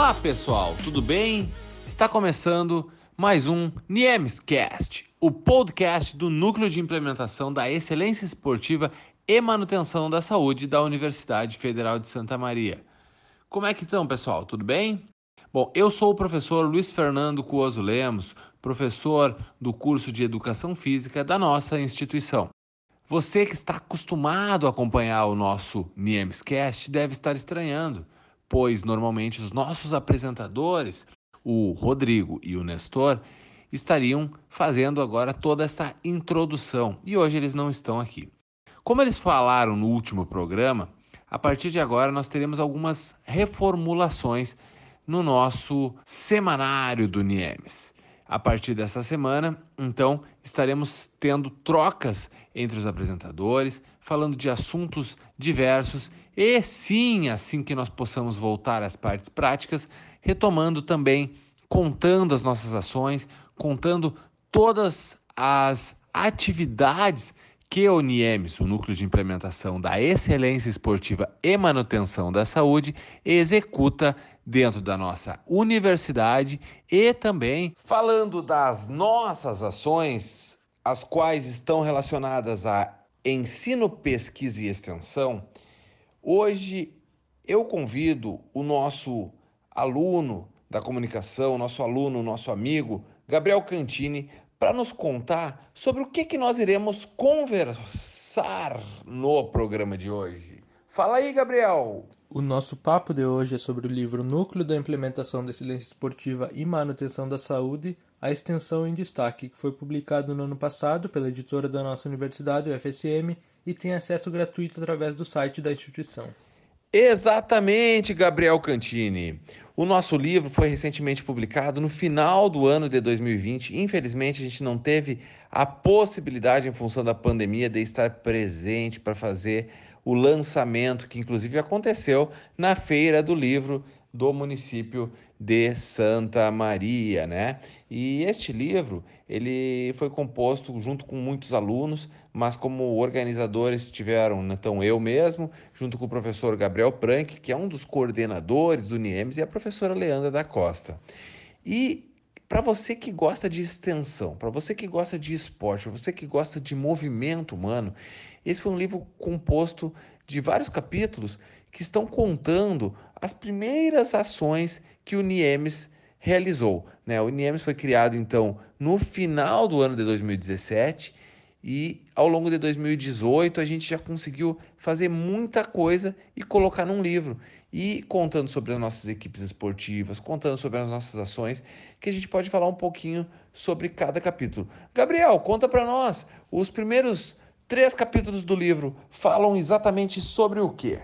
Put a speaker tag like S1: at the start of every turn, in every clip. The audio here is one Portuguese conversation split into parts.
S1: Olá pessoal, tudo bem? Está começando mais um Niemescast, o podcast do Núcleo de Implementação da Excelência Esportiva e Manutenção da Saúde da Universidade Federal de Santa Maria. Como é que estão, pessoal? Tudo bem? Bom, eu sou o professor Luiz Fernando Cuoso Lemos, professor do curso de Educação Física da nossa instituição. Você que está acostumado a acompanhar o nosso Niemescast deve estar estranhando, pois normalmente os nossos apresentadores o Rodrigo e o Nestor estariam fazendo agora toda essa introdução e hoje eles não estão aqui. Como eles falaram no último programa, a partir de agora nós teremos algumas reformulações no nosso semanário do Niemes. A partir dessa semana, então, estaremos tendo trocas entre os apresentadores, falando de assuntos diversos e sim, assim que nós possamos voltar às partes práticas, retomando também, contando as nossas ações, contando todas as atividades que o NIEMS, o Núcleo de Implementação da Excelência Esportiva e Manutenção da Saúde, executa dentro da nossa universidade e também falando das nossas ações, as quais estão relacionadas a ensino, pesquisa e extensão. Hoje eu convido o nosso aluno da comunicação, nosso aluno, nosso amigo, Gabriel Cantini, para nos contar sobre o que, que nós iremos conversar no programa de hoje. Fala aí, Gabriel!
S2: O nosso papo de hoje é sobre o livro Núcleo da Implementação da Excelência Esportiva e Manutenção da Saúde, a extensão em destaque, que foi publicado no ano passado pela editora da nossa universidade, o FSM, e tem acesso gratuito através do site da instituição.
S1: Exatamente, Gabriel Cantini. O nosso livro foi recentemente publicado no final do ano de 2020. Infelizmente, a gente não teve a possibilidade, em função da pandemia, de estar presente para fazer o lançamento, que inclusive aconteceu na Feira do Livro do município de Santa Maria, né? E este livro, ele foi composto junto com muitos alunos, mas como organizadores tiveram, então eu mesmo, junto com o professor Gabriel Prank, que é um dos coordenadores do NIEMS, e a professora Leandra da Costa. E para você que gosta de extensão, para você que gosta de esporte, para você que gosta de movimento humano, esse foi um livro composto de vários capítulos que estão contando as primeiras ações que o NIEMS realizou. Né? O NIEMS foi criado, então, no final do ano de 2017 e ao longo de 2018 a gente já conseguiu fazer muita coisa e colocar num livro. E contando sobre as nossas equipes esportivas, contando sobre as nossas ações, que a gente pode falar um pouquinho sobre cada capítulo. Gabriel, conta para nós, os primeiros três capítulos do livro falam exatamente sobre o quê?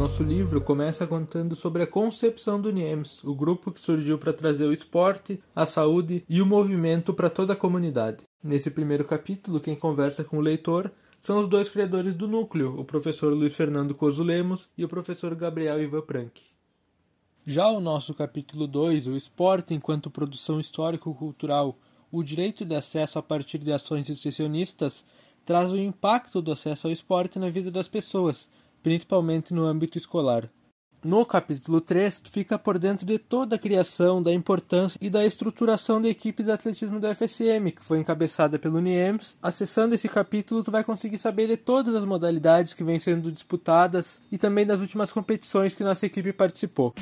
S2: Nosso livro começa contando sobre a concepção do NIEMS, o grupo que surgiu para trazer o esporte, a saúde e o movimento para toda a comunidade. Nesse primeiro capítulo, quem conversa com o leitor são os dois criadores do núcleo, o professor Luiz Fernando Coso Lemos e o professor Gabriel Ivan Prank. Já o nosso capítulo 2, o esporte enquanto produção histórico-cultural, o direito de acesso a partir de ações extensionistas, traz o impacto do acesso ao esporte na vida das pessoas, principalmente no âmbito escolar. No capítulo 3, tu fica por dentro de toda a criação, da importância e da estruturação da equipe de atletismo da FSM, que foi encabeçada pelo NIEMS. Acessando esse capítulo, tu vai conseguir saber de todas as modalidades que vêm sendo disputadas e também das últimas competições que nossa equipe participou.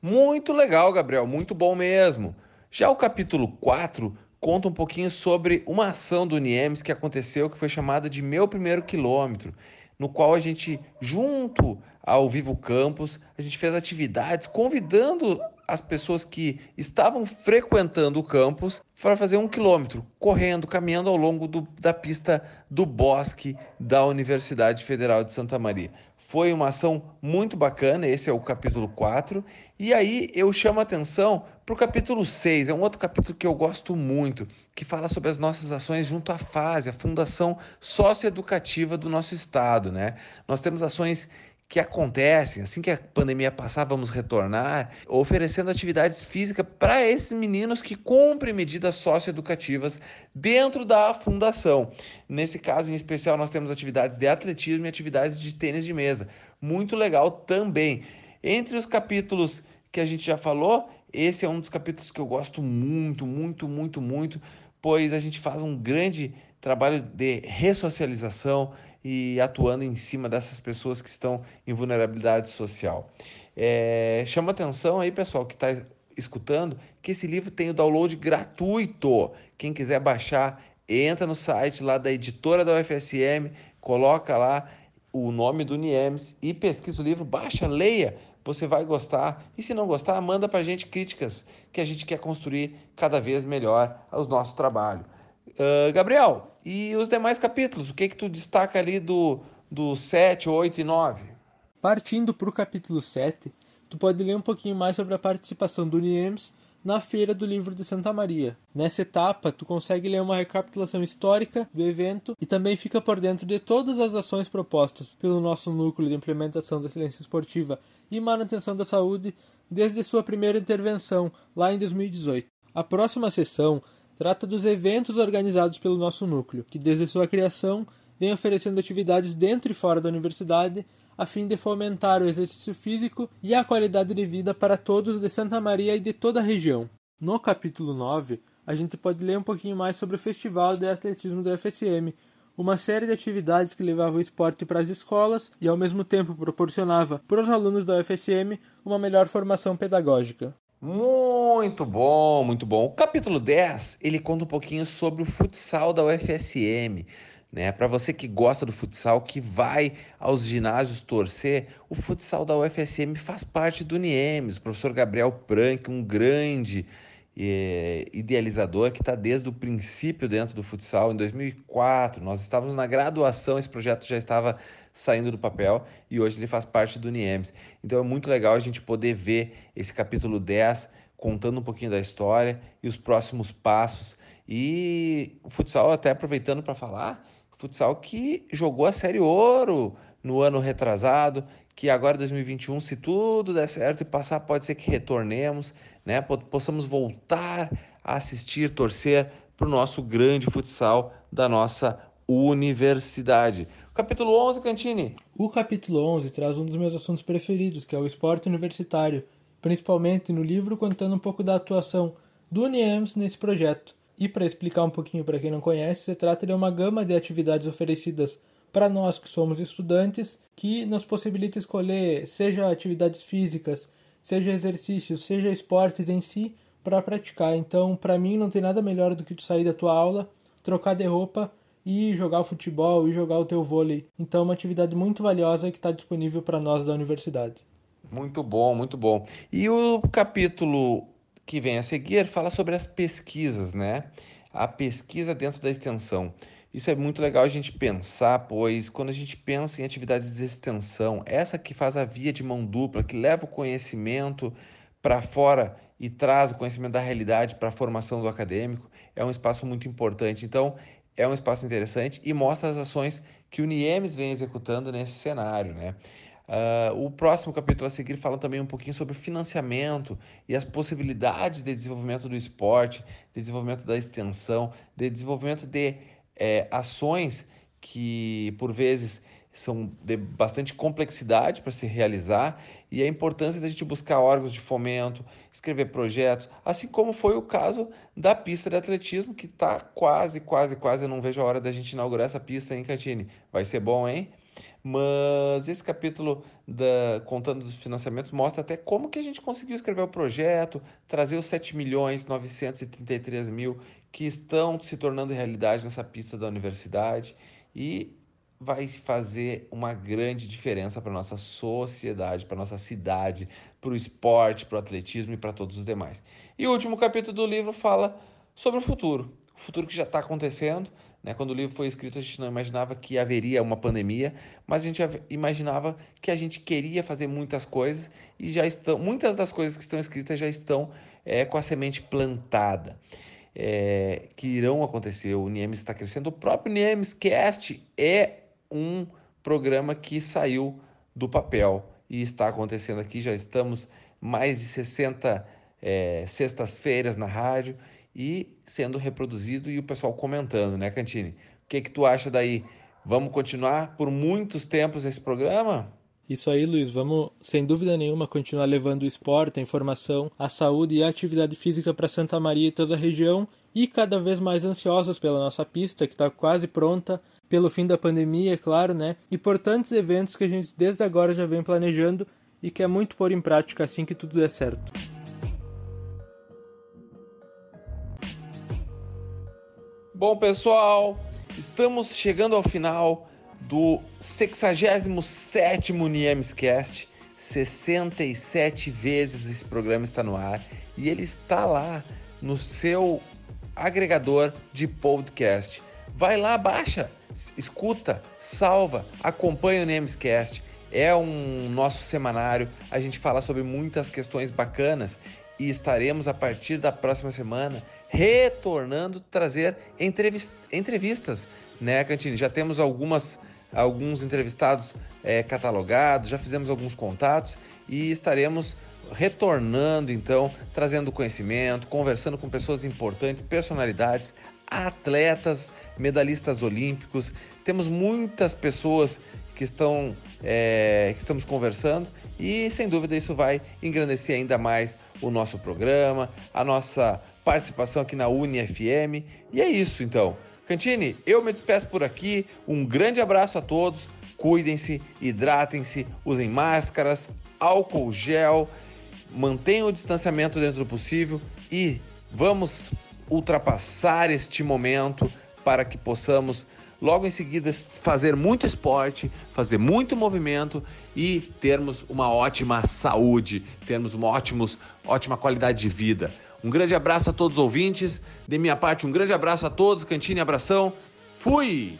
S1: Muito legal, Gabriel, muito bom mesmo. Já o capítulo 4 conta um pouquinho sobre uma ação do Niemes que aconteceu que foi chamada de Meu Primeiro Quilômetro, no qual a gente, junto ao Vivo Campus, a gente fez atividades convidando as pessoas que estavam frequentando o campus para fazer um quilômetro, correndo, caminhando ao longo do, da pista do bosque da Universidade Federal de Santa Maria. Foi uma ação muito bacana, esse é o capítulo 4. E aí eu chamo a atenção para o capítulo 6, é um outro capítulo que eu gosto muito, que fala sobre as nossas ações junto à FASE, a Fundação Socioeducativa do nosso Estado. Né? Nós temos ações que acontecem, assim que a pandemia passar, vamos retornar, oferecendo atividades físicas para esses meninos que cumprem medidas socioeducativas dentro da fundação. Nesse caso em especial, nós temos atividades de atletismo e atividades de tênis de mesa. Muito legal também. Entre os capítulos que a gente já falou, esse é um dos capítulos que eu gosto muito, muito, muito, muito, pois a gente faz um grande trabalho de ressocialização e atuando em cima dessas pessoas que estão em vulnerabilidade social. É, chama atenção aí, pessoal, que está escutando, que esse livro tem o download gratuito. Quem quiser baixar, entra no site lá da editora da UFSM, coloca lá o nome do Niemes e pesquisa o livro, baixa, leia, você vai gostar. E se não gostar, manda para a gente críticas, que a gente quer construir cada vez melhor o nosso trabalho. Uh, Gabriel, e os demais capítulos? O que que tu destaca ali do, do 7, 8 e 9?
S2: Partindo para o capítulo 7, tu pode ler um pouquinho mais sobre a participação do Niemes na Feira do Livro de Santa Maria. Nessa etapa, tu consegue ler uma recapitulação histórica do evento e também fica por dentro de todas as ações propostas pelo nosso núcleo de implementação da excelência esportiva e manutenção da saúde desde sua primeira intervenção lá em 2018. A próxima sessão trata dos eventos organizados pelo nosso núcleo, que desde sua criação vem oferecendo atividades dentro e fora da universidade a fim de fomentar o exercício físico e a qualidade de vida para todos de Santa Maria e de toda a região. No capítulo 9, a gente pode ler um pouquinho mais sobre o Festival de Atletismo da FSM, uma série de atividades que levava o esporte para as escolas e ao mesmo tempo proporcionava para os alunos da UFSM uma melhor formação pedagógica.
S1: Muito bom, muito bom. O capítulo 10, ele conta um pouquinho sobre o futsal da UFSM. Né? Para você que gosta do futsal, que vai aos ginásios torcer, o futsal da UFSM faz parte do NIEMS. O professor Gabriel Prank, um grande é, idealizador que está desde o princípio dentro do futsal. Em 2004, nós estávamos na graduação, esse projeto já estava saindo do papel e hoje ele faz parte do NIEMS. Então é muito legal a gente poder ver esse capítulo 10 contando um pouquinho da história e os próximos passos. E o futsal, até aproveitando para falar, futsal que jogou a Série Ouro no ano retrasado, que agora 2021, se tudo der certo e passar, pode ser que retornemos né? Possamos voltar a assistir, torcer para o nosso grande futsal da nossa universidade. Capítulo 11, Cantini.
S2: O capítulo 11 traz um dos meus assuntos preferidos, que é o esporte universitário, principalmente no livro contando um pouco da atuação do UNIEMS nesse projeto. E para explicar um pouquinho para quem não conhece, se trata de uma gama de atividades oferecidas para nós que somos estudantes, que nos possibilita escolher seja atividades físicas, seja exercícios, seja esportes em si, para praticar. Então, para mim, não tem nada melhor do que tu sair da tua aula, trocar de roupa e jogar futebol e jogar o teu vôlei. Então, é uma atividade muito valiosa que está disponível para nós da universidade.
S1: Muito bom, muito bom. E o capítulo que vem a seguir fala sobre as pesquisas, né? A pesquisa dentro da extensão. Isso é muito legal a gente pensar, pois quando a gente pensa em atividades de extensão, essa que faz a via de mão dupla, que leva o conhecimento para fora e traz o conhecimento da realidade para a formação do acadêmico, é um espaço muito importante. Então, é um espaço interessante e mostra as ações que o NIEMS vem executando nesse cenário, né? Uh, o próximo capítulo a seguir fala também um pouquinho sobre financiamento e as possibilidades de desenvolvimento do esporte, de desenvolvimento da extensão, de desenvolvimento de é, ações que, por vezes, são de bastante complexidade para se realizar e a importância da gente buscar órgãos de fomento, escrever projetos, assim como foi o caso da pista de atletismo, que está quase, quase, quase, eu não vejo a hora da gente inaugurar essa pista, hein, Catine? Vai ser bom, hein? Mas esse capítulo da contando dos financiamentos mostra até como que a gente conseguiu escrever o projeto, trazer os 7 milhões 933 mil que estão se tornando realidade nessa pista da universidade e vai fazer uma grande diferença para nossa sociedade, para nossa cidade, para o esporte, para o atletismo e para todos os demais. E o último capítulo do livro fala sobre o futuro, o futuro que já está acontecendo. Né? Quando o livro foi escrito, a gente não imaginava que haveria uma pandemia, mas a gente imaginava que a gente queria fazer muitas coisas e já estão, muitas das coisas que estão escritas já estão é, com a semente plantada é, que irão acontecer. O Niemes está crescendo. O próprio Niemes Cast é um programa que saiu do papel. E está acontecendo aqui, já estamos mais de 60 é, sextas-feiras na rádio e sendo reproduzido e o pessoal comentando, né, Cantini? O que, que tu acha daí? Vamos continuar por muitos tempos esse programa?
S2: Isso aí, Luiz. Vamos, sem dúvida nenhuma, continuar levando o esporte, a informação, a saúde e a atividade física para Santa Maria e toda a região e cada vez mais ansiosos pela nossa pista, que está quase pronta, pelo fim da pandemia, é claro, né? Por tantos eventos que a gente desde agora já vem planejando e que é muito pôr em prática assim que tudo der certo.
S1: Bom, pessoal, estamos chegando ao final do 67 Niemescast. 67 vezes esse programa está no ar e ele está lá no seu agregador de podcast. Vai lá, baixa, escuta, salva, acompanha o Niemescast. É um nosso semanário, a gente fala sobre muitas questões bacanas e estaremos a partir da próxima semana retornando trazer entrevistas, né, Cantini? Já temos algumas alguns entrevistados é, catalogados, já fizemos alguns contatos e estaremos retornando então, trazendo conhecimento, conversando com pessoas importantes, personalidades, atletas, medalhistas olímpicos. Temos muitas pessoas que estão é, que estamos conversando e sem dúvida isso vai engrandecer ainda mais o nosso programa, a nossa participação aqui na UniFM. E é isso então. Cantini, eu me despeço por aqui. Um grande abraço a todos. Cuidem-se, hidratem-se, usem máscaras, álcool gel, mantenham o distanciamento dentro do possível e vamos ultrapassar este momento para que possamos logo em seguida fazer muito esporte, fazer muito movimento e termos uma ótima saúde, termos uma ótimos, ótima qualidade de vida. Um grande abraço a todos os ouvintes. De minha parte, um grande abraço a todos. Cantine, abração. Fui!